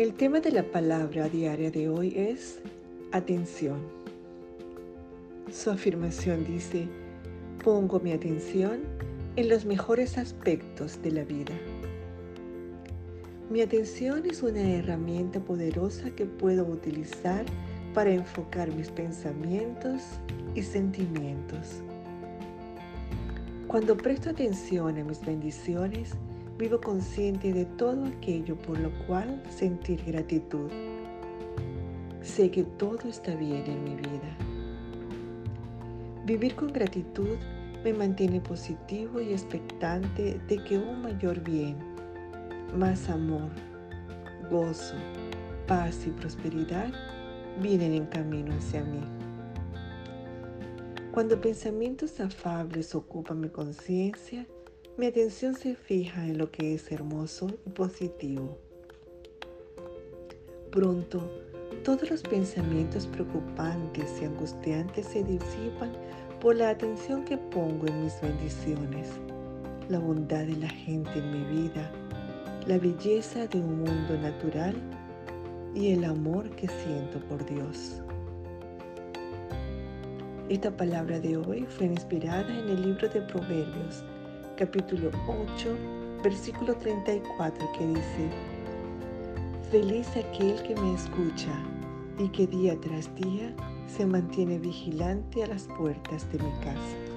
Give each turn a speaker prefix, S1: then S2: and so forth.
S1: El tema de la palabra diaria de hoy es atención. Su afirmación dice, pongo mi atención en los mejores aspectos de la vida. Mi atención es una herramienta poderosa que puedo utilizar para enfocar mis pensamientos y sentimientos. Cuando presto atención a mis bendiciones, vivo consciente de todo aquello por lo cual sentir gratitud. Sé que todo está bien en mi vida. Vivir con gratitud me mantiene positivo y expectante de que un mayor bien, más amor, gozo, paz y prosperidad vienen en camino hacia mí. Cuando pensamientos afables ocupan mi conciencia, mi atención se fija en lo que es hermoso y positivo. Pronto, todos los pensamientos preocupantes y angustiantes se disipan por la atención que pongo en mis bendiciones, la bondad de la gente en mi vida, la belleza de un mundo natural y el amor que siento por Dios. Esta palabra de hoy fue inspirada en el libro de Proverbios, capítulo 8, versículo 34, que dice, Feliz aquel que me escucha y que día tras día se mantiene vigilante a las puertas de mi casa.